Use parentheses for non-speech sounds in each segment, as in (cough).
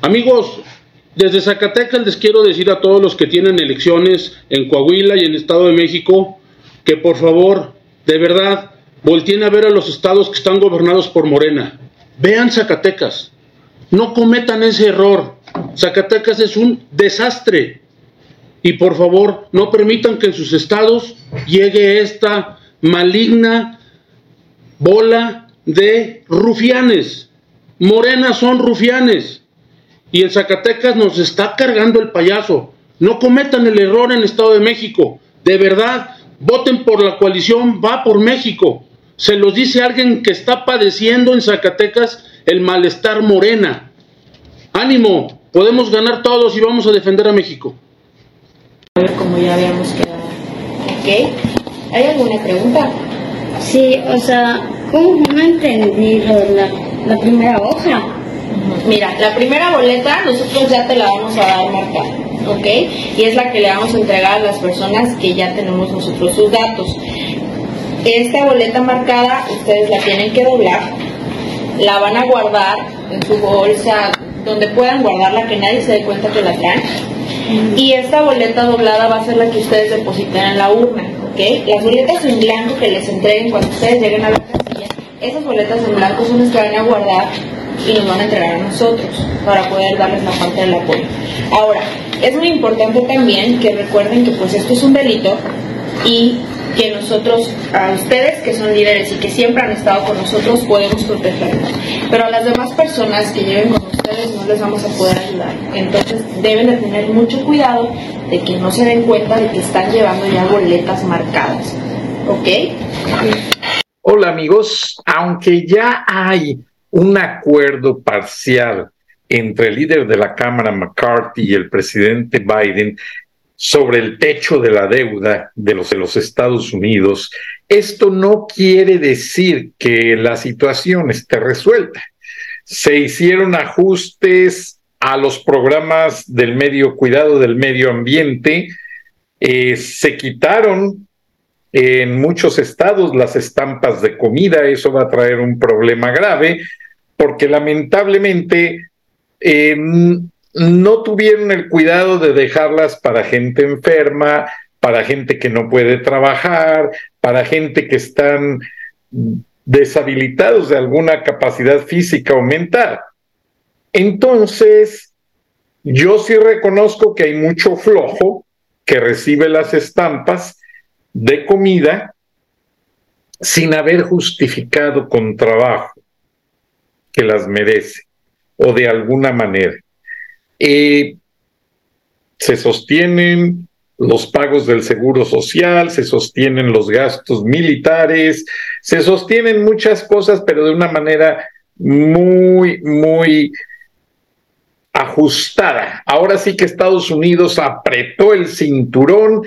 Amigos, desde Zacatecas les quiero decir a todos los que tienen elecciones en Coahuila y en el Estado de México que por favor, de verdad, volteen a ver a los estados que están gobernados por Morena. Vean Zacatecas. No cometan ese error. Zacatecas es un desastre. Y por favor, no permitan que en sus estados llegue esta maligna bola de rufianes. Morena son rufianes y en Zacatecas nos está cargando el payaso. No cometan el error en el Estado de México. De verdad, voten por la coalición, va por México. Se los dice alguien que está padeciendo en Zacatecas el malestar morena. Ánimo, podemos ganar todos y vamos a defender a México. Como ya habíamos quedado. ¿Ok? ¿Hay alguna pregunta? Sí, o sea, ¿cómo no entendí la, la primera hoja? Mira, la primera boleta nosotros ya te la vamos a dar marcada, ¿ok? Y es la que le vamos a entregar a las personas que ya tenemos nosotros sus datos. Esta boleta marcada ustedes la tienen que doblar, la van a guardar en su bolsa, donde puedan guardarla, que nadie se dé cuenta que la traen. Y esta boleta doblada va a ser la que ustedes depositen en la urna, ¿ok? Las boletas en blanco que les entreguen cuando ustedes lleguen a la esas boletas en blanco son las que van a guardar y nos van a entregar a nosotros para poder darles la parte del apoyo. Ahora, es muy importante también que recuerden que pues esto es un delito y que nosotros, a ustedes que son líderes y que siempre han estado con nosotros, podemos protegerlos. Pero a las demás personas que lleven con ustedes no les vamos a poder ayudar. Entonces deben de tener mucho cuidado de que no se den cuenta de que están llevando ya boletas marcadas. ¿Ok? Hola amigos, aunque ya hay un acuerdo parcial entre el líder de la Cámara McCarthy y el presidente Biden sobre el techo de la deuda de los, de los Estados Unidos, esto no quiere decir que la situación esté resuelta. Se hicieron ajustes a los programas del medio cuidado del medio ambiente, eh, se quitaron en muchos estados las estampas de comida, eso va a traer un problema grave, porque lamentablemente eh, no tuvieron el cuidado de dejarlas para gente enferma, para gente que no puede trabajar, para gente que están deshabilitados de alguna capacidad física o mental. Entonces, yo sí reconozco que hay mucho flojo que recibe las estampas de comida sin haber justificado con trabajo que las merece o de alguna manera. Eh, se sostienen los pagos del seguro social, se sostienen los gastos militares, se sostienen muchas cosas, pero de una manera muy, muy ajustada. Ahora sí que Estados Unidos apretó el cinturón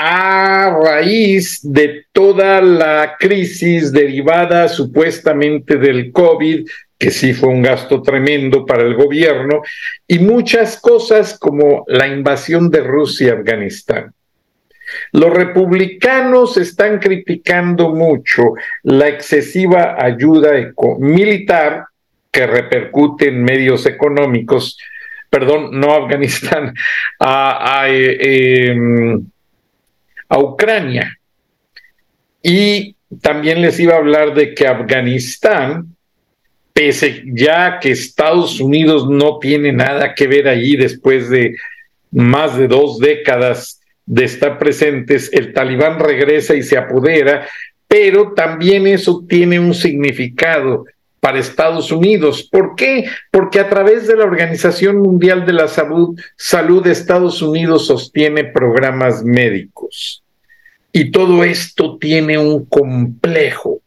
a raíz de toda la crisis derivada supuestamente del COVID, que sí fue un gasto tremendo para el gobierno, y muchas cosas como la invasión de Rusia a Afganistán. Los republicanos están criticando mucho la excesiva ayuda militar que repercute en medios económicos, perdón, no Afganistán, a, eh, em, a Ucrania. Y también les iba a hablar de que Afganistán, pese ya que Estados Unidos no tiene nada que ver allí después de más de dos décadas de estar presentes, el talibán regresa y se apodera, pero también eso tiene un significado para Estados Unidos. ¿Por qué? Porque a través de la Organización Mundial de la Salud, Salud Estados Unidos sostiene programas médicos. Y todo esto tiene un complejo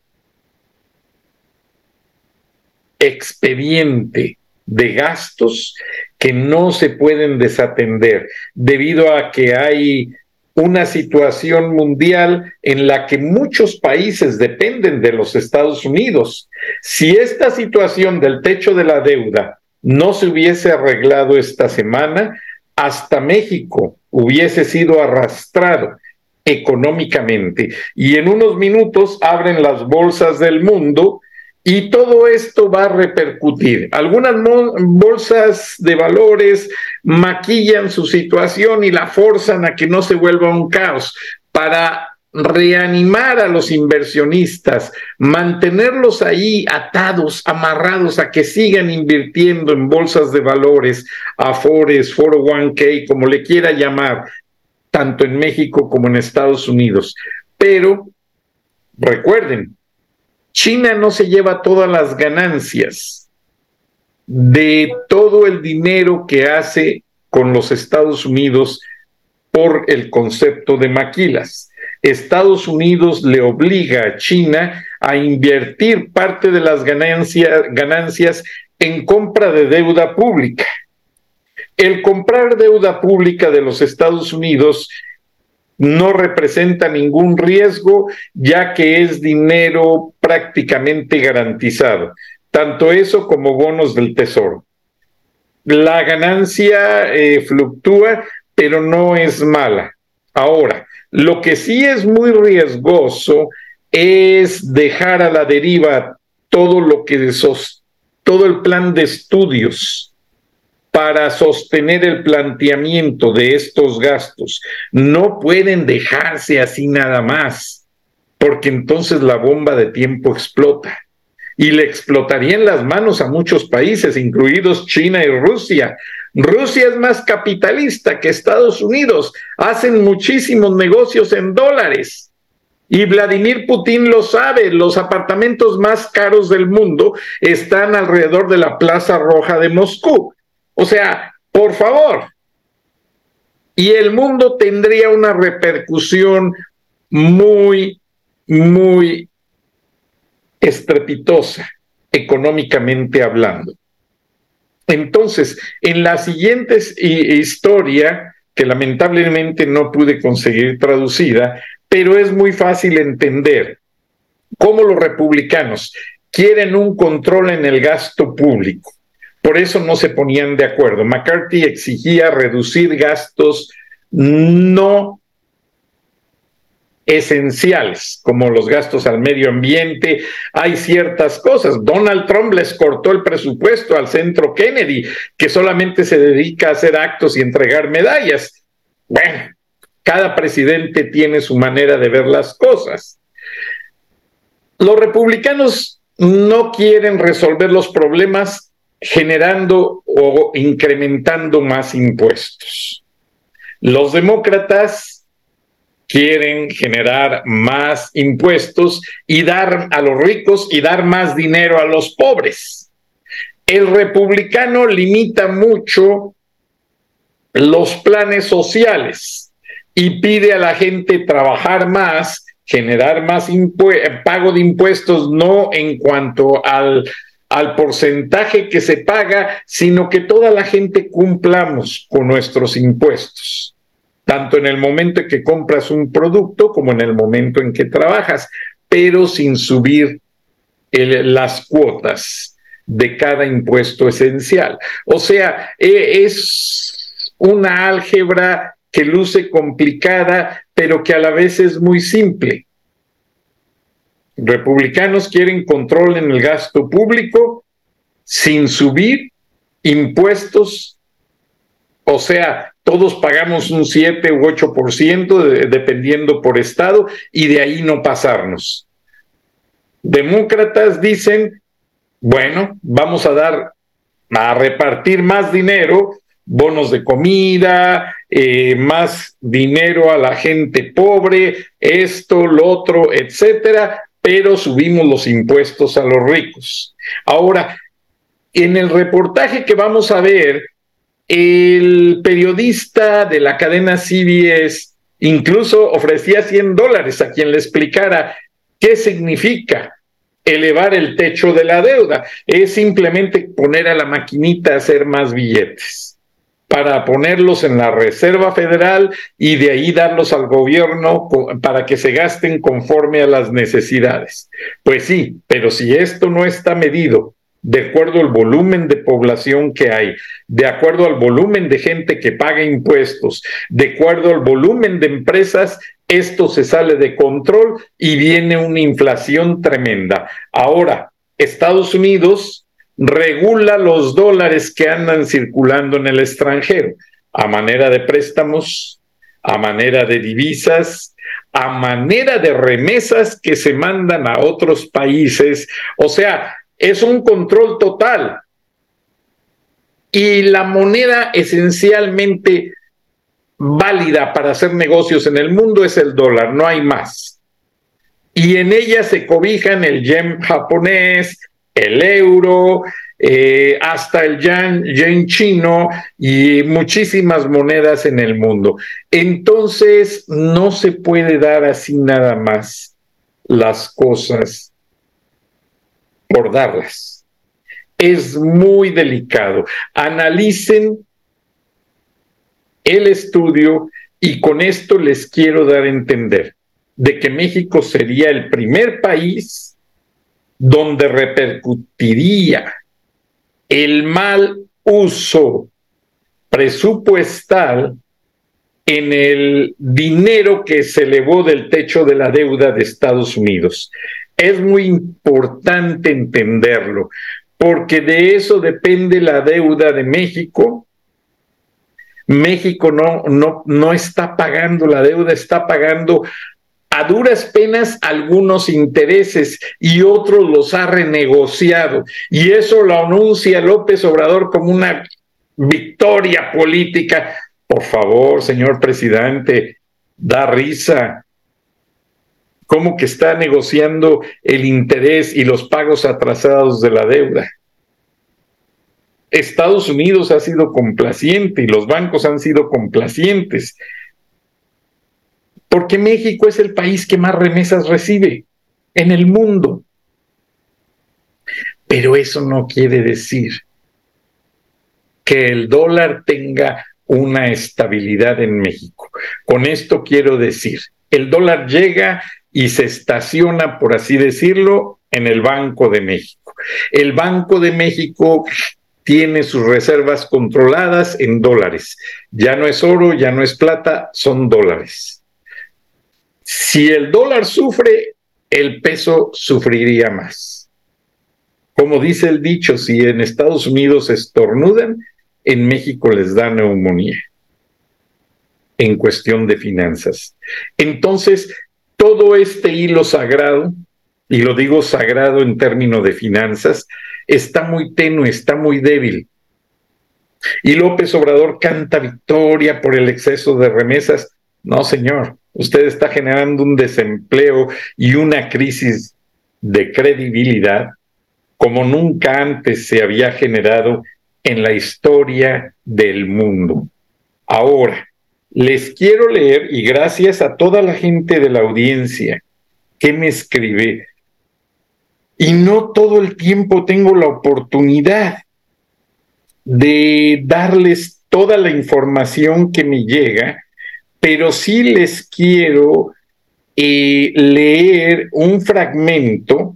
expediente de gastos que no se pueden desatender debido a que hay una situación mundial en la que muchos países dependen de los Estados Unidos. Si esta situación del techo de la deuda no se hubiese arreglado esta semana, hasta México hubiese sido arrastrado económicamente. Y en unos minutos abren las bolsas del mundo y todo esto va a repercutir. Algunas bolsas de valores maquillan su situación y la forzan a que no se vuelva un caos para reanimar a los inversionistas, mantenerlos ahí atados, amarrados a que sigan invirtiendo en bolsas de valores, Afores, Foro 1K, como le quiera llamar, tanto en México como en Estados Unidos. Pero recuerden, China no se lleva todas las ganancias de todo el dinero que hace con los Estados Unidos por el concepto de maquilas. Estados Unidos le obliga a China a invertir parte de las ganancias, en compra de deuda pública. El comprar deuda pública de los Estados Unidos no representa ningún riesgo, ya que es dinero prácticamente garantizado, tanto eso como bonos del tesoro. La ganancia eh, fluctúa, pero no es mala. Ahora, lo que sí es muy riesgoso es dejar a la deriva todo lo que todo el plan de estudios para sostener el planteamiento de estos gastos. No pueden dejarse así nada más, porque entonces la bomba de tiempo explota y le explotaría en las manos a muchos países, incluidos China y Rusia. Rusia es más capitalista que Estados Unidos, hacen muchísimos negocios en dólares. Y Vladimir Putin lo sabe, los apartamentos más caros del mundo están alrededor de la Plaza Roja de Moscú. O sea, por favor. Y el mundo tendría una repercusión muy, muy estrepitosa, económicamente hablando. Entonces, en la siguiente historia, que lamentablemente no pude conseguir traducida, pero es muy fácil entender cómo los republicanos quieren un control en el gasto público por eso no se ponían de acuerdo. McCarthy exigía reducir gastos no esenciales, como los gastos al medio ambiente. Hay ciertas cosas. Donald Trump les cortó el presupuesto al centro Kennedy, que solamente se dedica a hacer actos y entregar medallas. Bueno, cada presidente tiene su manera de ver las cosas. Los republicanos no quieren resolver los problemas generando o incrementando más impuestos. Los demócratas quieren generar más impuestos y dar a los ricos y dar más dinero a los pobres. El republicano limita mucho los planes sociales y pide a la gente trabajar más, generar más pago de impuestos, no en cuanto al al porcentaje que se paga, sino que toda la gente cumplamos con nuestros impuestos, tanto en el momento en que compras un producto como en el momento en que trabajas, pero sin subir las cuotas de cada impuesto esencial. O sea, e, es una álgebra que luce complicada, pero que a la vez es muy simple. Republicanos quieren control en el gasto público sin subir impuestos, o sea, todos pagamos un 7 u 8% dependiendo por estado y de ahí no pasarnos. Demócratas dicen, bueno, vamos a dar, a repartir más dinero, bonos de comida, eh, más dinero a la gente pobre, esto, lo otro, etcétera, pero subimos los impuestos a los ricos. Ahora, en el reportaje que vamos a ver, el periodista de la cadena CBS incluso ofrecía 100 dólares a quien le explicara qué significa elevar el techo de la deuda. Es simplemente poner a la maquinita a hacer más billetes para ponerlos en la Reserva Federal y de ahí darlos al gobierno para que se gasten conforme a las necesidades. Pues sí, pero si esto no está medido de acuerdo al volumen de población que hay, de acuerdo al volumen de gente que paga impuestos, de acuerdo al volumen de empresas, esto se sale de control y viene una inflación tremenda. Ahora, Estados Unidos regula los dólares que andan circulando en el extranjero a manera de préstamos, a manera de divisas, a manera de remesas que se mandan a otros países. O sea, es un control total. Y la moneda esencialmente válida para hacer negocios en el mundo es el dólar, no hay más. Y en ella se cobijan el yen japonés, el euro, eh, hasta el yen, yen chino y muchísimas monedas en el mundo. Entonces, no se puede dar así nada más las cosas por darlas. Es muy delicado. Analicen el estudio y con esto les quiero dar a entender de que México sería el primer país donde repercutiría el mal uso presupuestal en el dinero que se elevó del techo de la deuda de Estados Unidos. Es muy importante entenderlo, porque de eso depende la deuda de México. México no, no, no está pagando la deuda, está pagando duras penas algunos intereses y otros los ha renegociado. Y eso lo anuncia López Obrador como una victoria política. Por favor, señor presidente, da risa cómo que está negociando el interés y los pagos atrasados de la deuda. Estados Unidos ha sido complaciente y los bancos han sido complacientes, porque México es el país que más remesas recibe en el mundo. Pero eso no quiere decir que el dólar tenga una estabilidad en México. Con esto quiero decir, el dólar llega y se estaciona, por así decirlo, en el Banco de México. El Banco de México tiene sus reservas controladas en dólares. Ya no es oro, ya no es plata, son dólares. Si el dólar sufre, el peso sufriría más. Como dice el dicho, si en Estados Unidos estornudan, en México les da neumonía en cuestión de finanzas. Entonces, todo este hilo sagrado, y lo digo sagrado en términos de finanzas, está muy tenue, está muy débil. Y López Obrador canta victoria por el exceso de remesas. No, señor, usted está generando un desempleo y una crisis de credibilidad como nunca antes se había generado en la historia del mundo. Ahora, les quiero leer, y gracias a toda la gente de la audiencia que me escribe, y no todo el tiempo tengo la oportunidad de darles toda la información que me llega, pero sí les quiero eh, leer un fragmento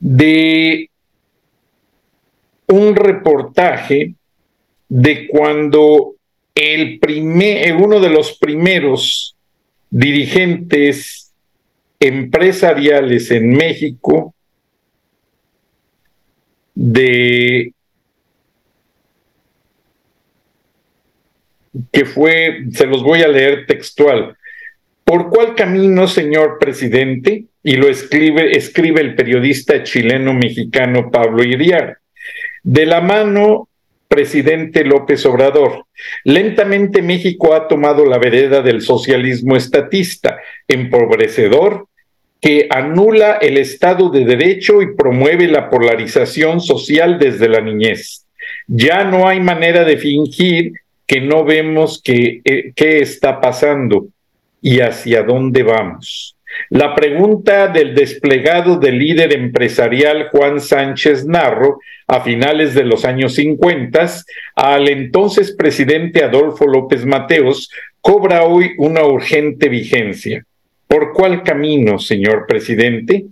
de un reportaje de cuando el primer, uno de los primeros dirigentes empresariales en México de que fue, se los voy a leer textual. ¿Por cuál camino, señor presidente? Y lo escribe, escribe el periodista chileno-mexicano Pablo Iriar. De la mano presidente López Obrador. Lentamente México ha tomado la vereda del socialismo estatista, empobrecedor, que anula el Estado de Derecho y promueve la polarización social desde la niñez. Ya no hay manera de fingir que no vemos qué está pasando y hacia dónde vamos. La pregunta del desplegado del líder empresarial Juan Sánchez Narro a finales de los años 50 al entonces presidente Adolfo López Mateos cobra hoy una urgente vigencia. ¿Por cuál camino, señor presidente?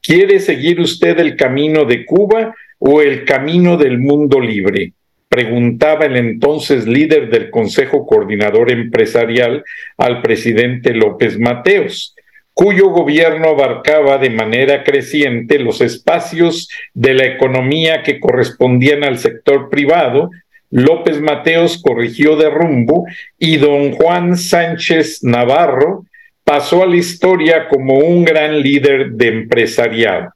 ¿Quiere seguir usted el camino de Cuba o el camino del mundo libre? Preguntaba el entonces líder del Consejo Coordinador Empresarial al presidente López Mateos cuyo gobierno abarcaba de manera creciente los espacios de la economía que correspondían al sector privado, López Mateos corrigió de rumbo y don Juan Sánchez Navarro pasó a la historia como un gran líder de empresariado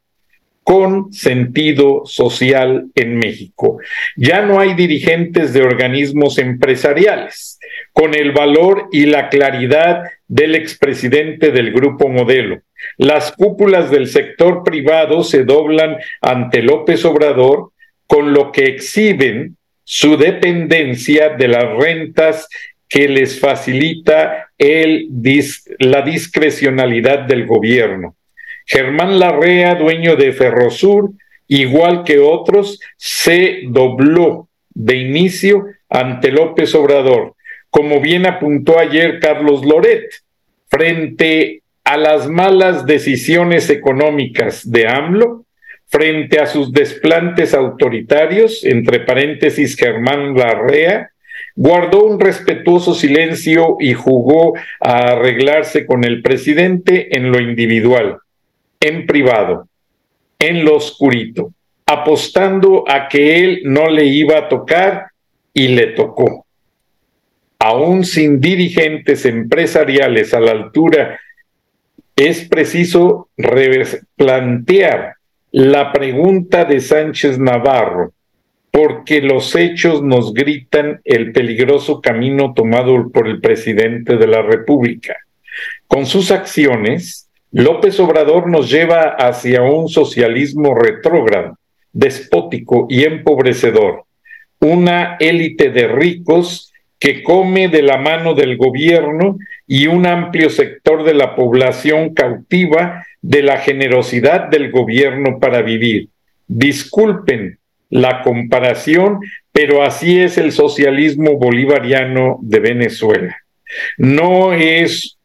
con sentido social en México. Ya no hay dirigentes de organismos empresariales con el valor y la claridad del expresidente del Grupo Modelo. Las cúpulas del sector privado se doblan ante López Obrador, con lo que exhiben su dependencia de las rentas que les facilita la discrecionalidad del gobierno. Germán Larrea, dueño de Ferrosur, igual que otros, se dobló de inicio ante López Obrador, como bien apuntó ayer Carlos Loret, frente a las malas decisiones económicas de AMLO, frente a sus desplantes autoritarios, entre paréntesis Germán Larrea, guardó un respetuoso silencio y jugó a arreglarse con el presidente en lo individual, en privado, en lo oscurito, apostando a que él no le iba a tocar y le tocó aún sin dirigentes empresariales a la altura, es preciso replantear la pregunta de Sánchez Navarro, porque los hechos nos gritan el peligroso camino tomado por el presidente de la República. Con sus acciones, López Obrador nos lleva hacia un socialismo retrógrado, despótico y empobrecedor, una élite de ricos que come de la mano del gobierno y un amplio sector de la población cautiva de la generosidad del gobierno para vivir. Disculpen la comparación, pero así es el socialismo bolivariano de Venezuela. No es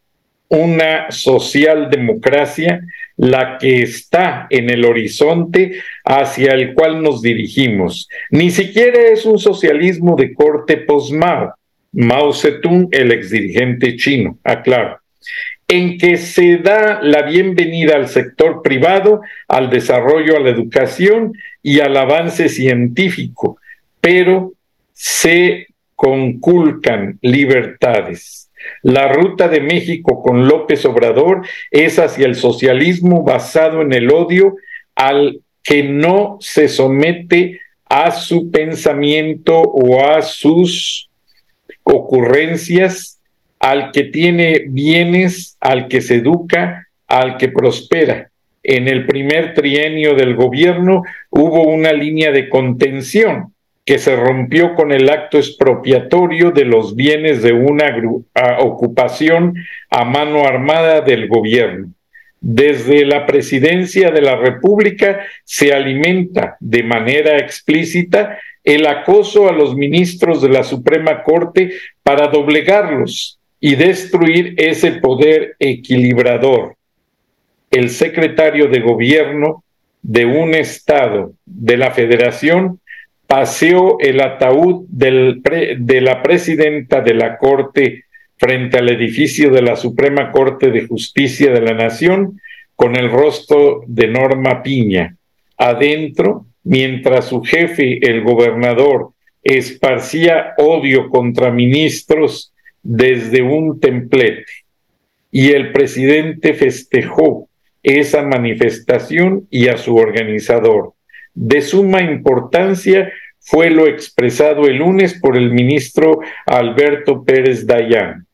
una socialdemocracia la que está en el horizonte hacia el cual nos dirigimos. Ni siquiera es un socialismo de corte posmao, Mao Zedong, el exdirigente chino, aclaro, en que se da la bienvenida al sector privado, al desarrollo, a la educación y al avance científico, pero se conculcan libertades. La ruta de México con López Obrador es hacia el socialismo basado en el odio al que no se somete a su pensamiento o a sus ocurrencias al que tiene bienes, al que se educa, al que prospera. En el primer trienio del gobierno hubo una línea de contención que se rompió con el acto expropiatorio de los bienes de una ocupación a mano armada del gobierno. Desde la presidencia de la República se alimenta de manera explícita el acoso a los ministros de la Suprema Corte para doblegarlos y destruir ese poder equilibrador. El secretario de gobierno de un estado de la federación paseó el ataúd de la presidenta de la Corte frente al edificio de la Suprema Corte de Justicia de la Nación con el rostro de Norma Piña. Adentro, mientras su jefe, el gobernador, esparcía odio contra ministros desde un templete. Y el presidente festejó esa manifestación y a su organizador. De suma importancia fue lo expresado el lunes por el ministro Alberto Pérez Dayán.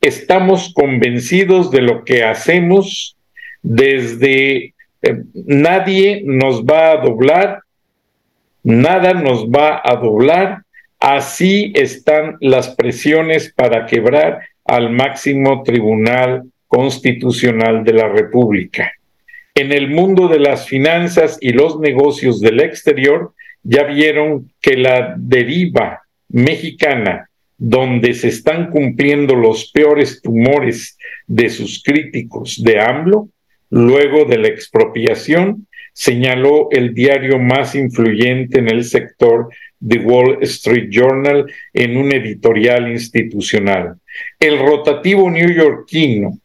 Estamos convencidos de lo que hacemos desde eh, nadie nos va a doblar, nada nos va a doblar, así están las presiones para quebrar al máximo tribunal constitucional de la República. En el mundo de las finanzas y los negocios del exterior, ya vieron que la deriva mexicana, donde se están cumpliendo los peores tumores de sus críticos de AMLO, luego de la expropiación, señaló el diario más influyente en el sector, The Wall Street Journal, en un editorial institucional. El rotativo neoyorquino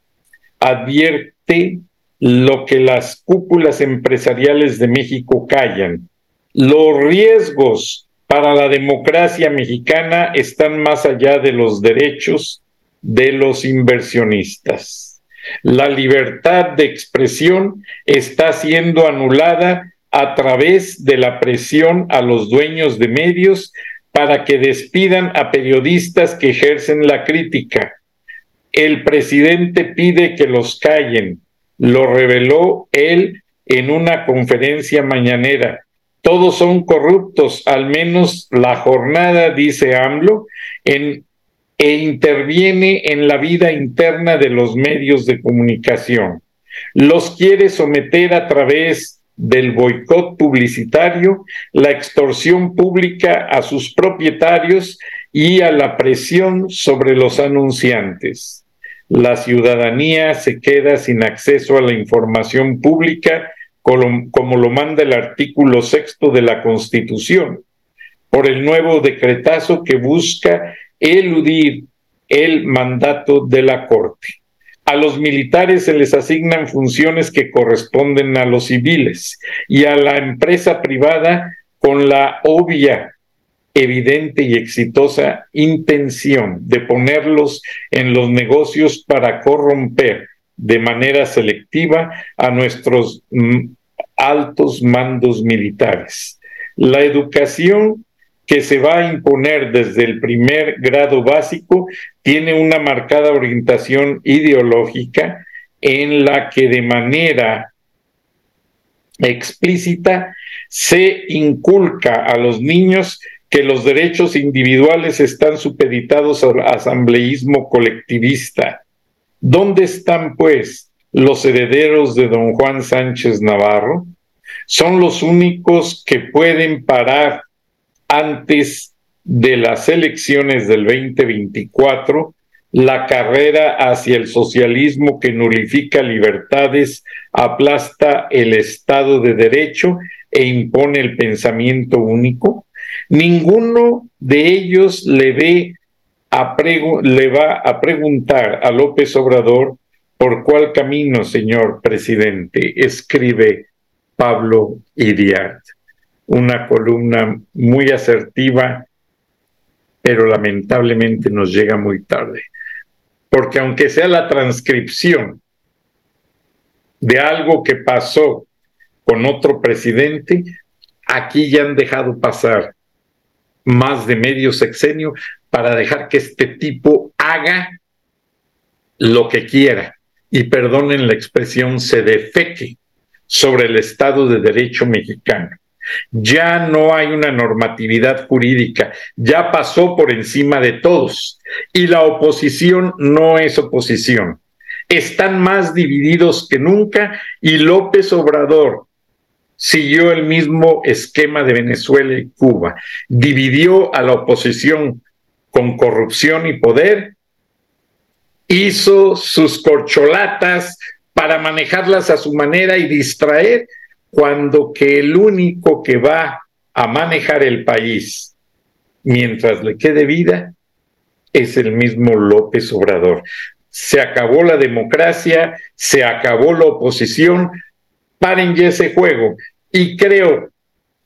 advierte lo que las cúpulas empresariales de México callan, los riesgos para la democracia mexicana están más allá de los derechos de los inversionistas. La libertad de expresión está siendo anulada a través de la presión a los dueños de medios para que despidan a periodistas que ejercen la crítica. El presidente pide que los callen. Lo reveló él en una conferencia mañanera todos son corruptos, al menos la jornada, dice AMLO, e interviene en la vida interna de los medios de comunicación. Los quiere someter a través del boicot publicitario, la extorsión pública a sus propietarios y a la presión sobre los anunciantes. La ciudadanía se queda sin acceso a la información pública como, lo manda el artículo sexto de la Constitución, por el nuevo decretazo que busca eludir el mandato de la Corte. A los militares se les asignan funciones que corresponden a los civiles y a la empresa privada con la obvia, evidente y exitosa intención de ponerlos en los negocios para corromper de manera selectiva a nuestros mm, altos mandos militares. La educación que se va a imponer desde el primer grado básico tiene una marcada orientación ideológica en la que de manera explícita se inculca a los niños que los derechos individuales están supeditados al asambleísmo colectivista. ¿Dónde están, pues, los herederos de don Juan Sánchez Navarro, son los únicos que pueden parar antes de las elecciones del 2024 la carrera hacia el socialismo que nulifica libertades, aplasta el Estado de Derecho e impone el pensamiento único. Ninguno de ellos le, ve le va a preguntar a López Obrador ¿Por cuál camino, señor presidente? Escribe Pablo Iriart. Una columna muy asertiva, pero lamentablemente nos llega muy tarde. Porque aunque sea la transcripción de algo que pasó con otro presidente, aquí ya han dejado pasar más de medio sexenio para dejar que este tipo haga lo que quiera y perdonen la expresión, se defeque sobre el Estado de Derecho mexicano. Ya no hay una normatividad jurídica, ya pasó por encima de todos y la oposición no es oposición. Están más divididos que nunca y López Obrador siguió el mismo esquema de Venezuela y Cuba. Dividió a la oposición con corrupción y poder hizo sus corcholatas para manejarlas a su manera y distraer, cuando que el único que va a manejar el país mientras le quede vida es el mismo López Obrador. Se acabó la democracia, se acabó la oposición, paren ya ese juego. Y creo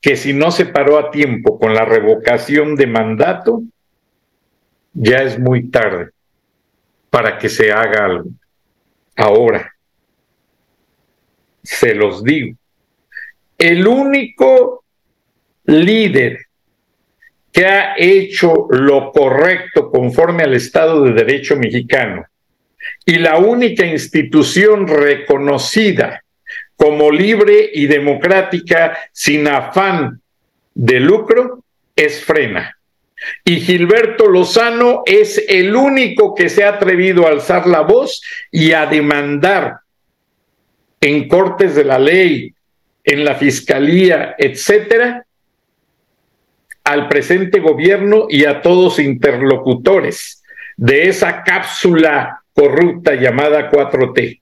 que si no se paró a tiempo con la revocación de mandato, ya es muy tarde para que se haga algo. Ahora, se los digo, el único líder que ha hecho lo correcto conforme al Estado de Derecho mexicano y la única institución reconocida como libre y democrática sin afán de lucro es Frena. Y Gilberto Lozano es el único que se ha atrevido a alzar la voz y a demandar en cortes de la ley, en la fiscalía, etcétera, al presente gobierno y a todos interlocutores de esa cápsula corrupta llamada 4T.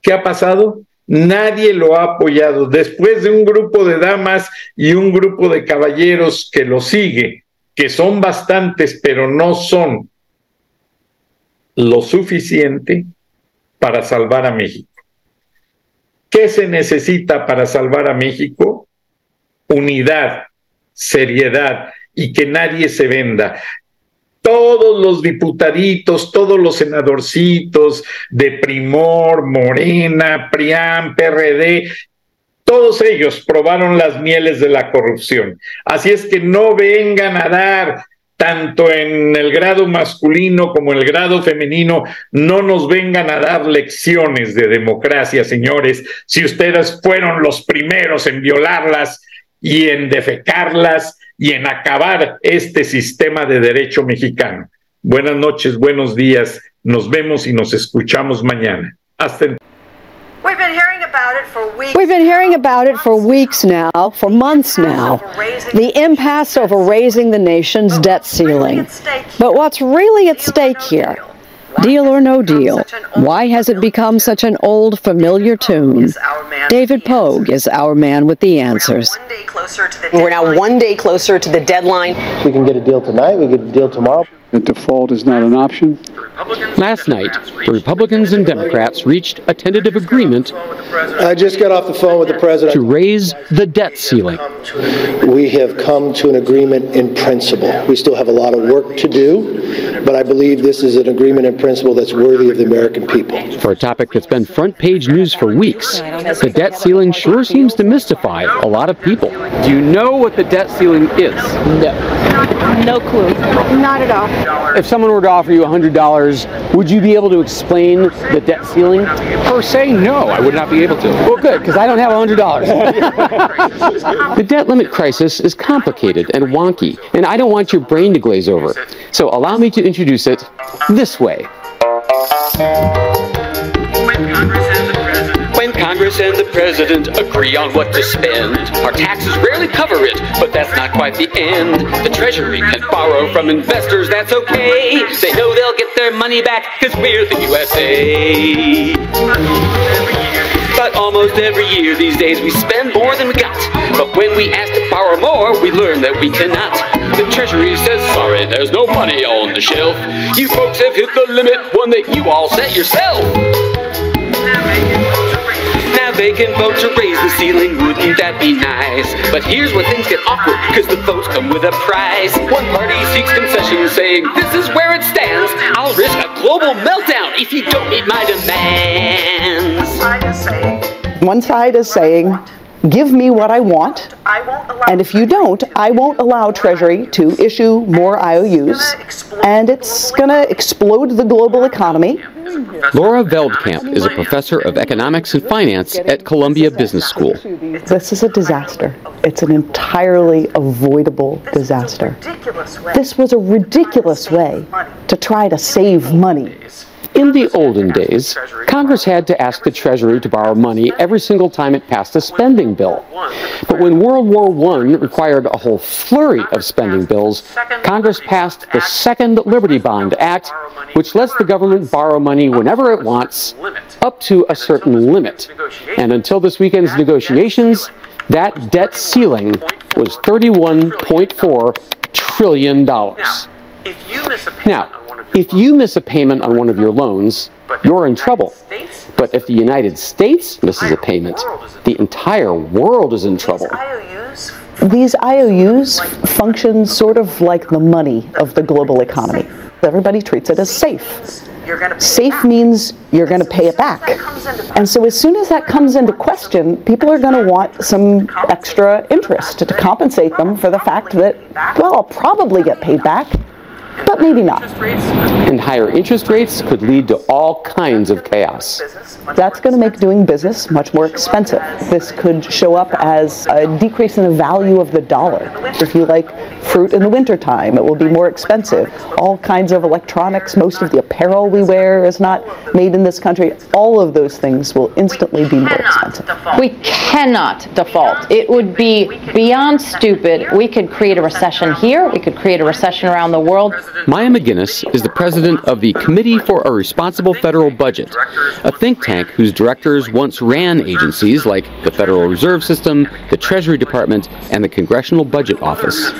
¿Qué ha pasado? Nadie lo ha apoyado. Después de un grupo de damas y un grupo de caballeros que lo sigue, que son bastantes, pero no son lo suficiente para salvar a México. ¿Qué se necesita para salvar a México? Unidad, seriedad y que nadie se venda. Todos los diputaditos, todos los senadorcitos de Primor, Morena, Priam, PRD, todos ellos probaron las mieles de la corrupción. Así es que no vengan a dar tanto en el grado masculino como en el grado femenino, no nos vengan a dar lecciones de democracia, señores, si ustedes fueron los primeros en violarlas y en defecarlas y en acabar este sistema de derecho mexicano. Buenas noches, buenos días, nos vemos y nos escuchamos mañana. Hasta entonces. We've been hearing about it for weeks now, for months now. The impasse over raising the nation's debt ceiling. But what's really at stake here? Deal or no deal? Why has it become such an old, familiar tune? David Pogue is our man with the answers. We're now one day closer to the deadline. We can get a deal tonight, we get a deal tomorrow. The default is not an option. Last night, the Republicans and Democrats reached a tentative agreement. I just got off the phone with the president. To raise the debt ceiling. We have come to an agreement in principle. We still have a lot of work to do, but I believe this is an agreement in principle that's worthy of the American people. For a topic that's been front page news for weeks, the debt ceiling sure seems to mystify a lot of people. Do you know what the debt ceiling is? No. No clue. Not at all. If someone were to offer you $100, would you be able to explain the debt ceiling? Oh, per se, no, I would not be able to. Well, good, because I don't have $100. (laughs) the debt limit crisis is complicated and wonky, and I don't want your brain to glaze over. So allow me to introduce it this way. Congress and the President agree on what to spend, our taxes rarely cover it, but that's not quite the end. The Treasury can borrow from investors, that's okay. They know they'll get their money back, cause we're the USA. But almost every year these days we spend more than we got. But when we ask to borrow more, we learn that we cannot. The Treasury says, sorry, there's no money on the shelf. You folks have hit the limit, one that you all set yourself. They can vote to raise the ceiling, wouldn't that be nice? But here's where things get awkward, cause the votes come with a price. One party seeks concessions, saying, This is where it stands. I'll risk a global meltdown if you don't meet my demands. One side is saying, give me what I want, and if you don't, I won't allow Treasury to issue more IOUs, and it's going to explode the global economy. Laura Veldkamp is a professor of economics and finance at Columbia Business School. This is a disaster. It's an entirely avoidable disaster. This was a ridiculous way to try to save money. In the olden days, Congress had to ask the Treasury to borrow money every single time it passed a spending bill. But when World War I required a whole flurry of spending bills, Congress passed the Second Liberty Bond Act, which lets the government borrow money whenever it wants, up to a certain limit. And until this weekend's negotiations, that debt ceiling was $31.4 trillion. Now, if you miss a payment on one of your loans, you're in trouble. But if the United States misses a payment, the entire world is in trouble. These IOUs function sort of like the money of the global economy. Everybody treats it as safe. Safe means you're going to pay it back. And so as soon as that comes into question, people are going to want some extra interest to compensate them for the fact that, well, I'll probably get paid back, but maybe not. And higher interest rates could lead to all kinds of chaos. That's going to make doing business much more expensive. This could show up as a decrease in the value of the dollar. If you like fruit in the wintertime, it will be more expensive. All kinds of electronics, most of the apparel we wear is not made in this country. All of those things will instantly be more expensive. We cannot default. It would be beyond stupid. We could create a recession here, we could create a recession around the world. Maya McGuinness is the president of the Committee for a Responsible Federal Budget, a think tank whose directors once ran agencies like the Federal Reserve System, the Treasury Department, and the Congressional Budget Office.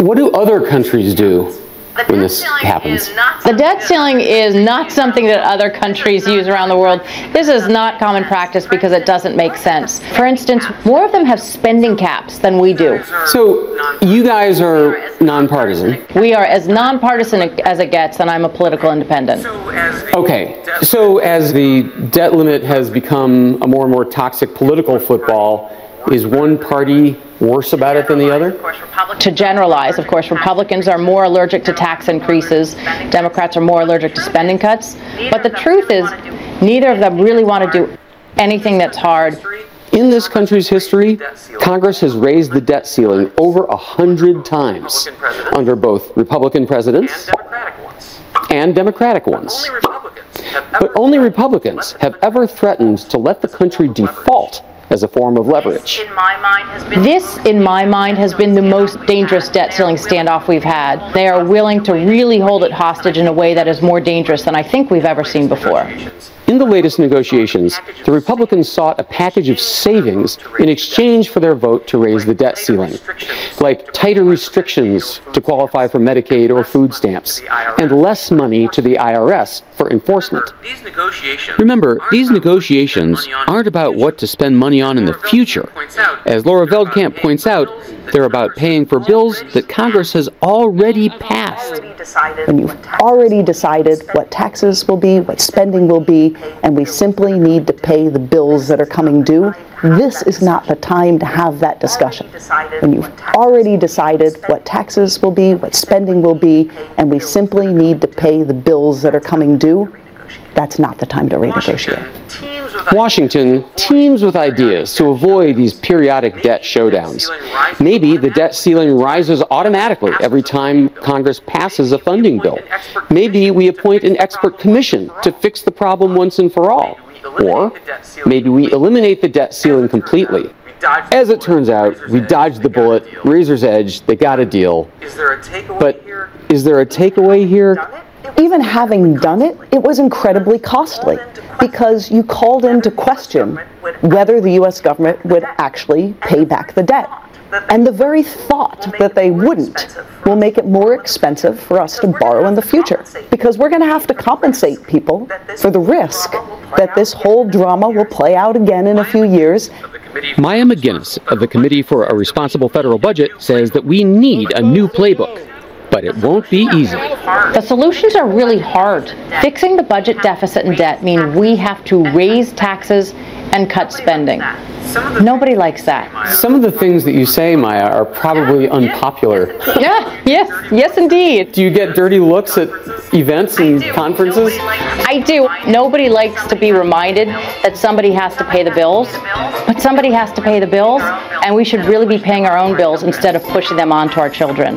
What do other countries do when this happens? The debt ceiling is not something that other countries use around the world. This is not common practice because it doesn't make sense. For instance, more of them have spending caps than we do. So you guys are nonpartisan. We are as nonpartisan as it gets, and I'm a political independent. Okay, so as the debt limit has become a more and more toxic political football, is one party worse about it than the other? To generalize, of course, Republicans are more allergic to tax increases, Democrats are more allergic to spending cuts. But the truth is, neither of them really want to do anything that's hard. In this country's history, Congress has raised the debt ceiling over a hundred times under both Republican presidents and Democratic ones. But only Republicans have ever threatened to let the country default as a form of leverage. This, in my mind, has been the most dangerous debt ceiling standoff we've had. They are willing to really hold it hostage in a way that is more dangerous than I think we've ever seen before. In the latest negotiations, the Republicans sought a package of savings in exchange for their vote to raise the debt ceiling, like tighter restrictions to qualify for Medicaid or food stamps, and less money to the IRS for enforcement. Remember, these negotiations aren't about what to spend money on in the future. As Laura Veldkamp points out, they're about paying for bills that Congress has already passed. And you've already decided what taxes will be, what spending will be, and we simply need to pay the bills that are coming due. This is not the time to have that discussion. When you've already decided what taxes will be, what spending will be, and we simply need to pay the bills that are coming due, that's not the time to renegotiate. Washington teams with ideas to avoid these periodic debt showdowns. Maybe the debt ceiling rises automatically every time Congress passes a funding bill. Maybe we appoint an expert commission to fix the problem once and for all. Or maybe we eliminate the debt ceiling completely. As it turns out, we dodged the bullet, razor's edge, they got a deal. But is there a takeaway here? Even having done it, it was incredibly costly because you called into question whether the US government would actually pay back the debt. And the very thought that they wouldn't will make it more expensive for us to borrow in the future because we're going to have to compensate people for the risk that this whole drama will play out again in a few years. Maya McGuinness of the Committee for a Responsible Federal Budget says that we need a new playbook but it won't be easy. The solutions are really hard. Fixing the budget deficit and debt mean we have to raise taxes and cut spending. Nobody likes that. Some of the things that you say, Maya, are probably unpopular. (laughs) Yeah, yes, yes, indeed. Do you get dirty looks at events and conferences? I do. Nobody likes to be reminded that somebody has to pay the bills, but somebody has to pay the bills, and we should really be paying our own bills instead of pushing them onto our children.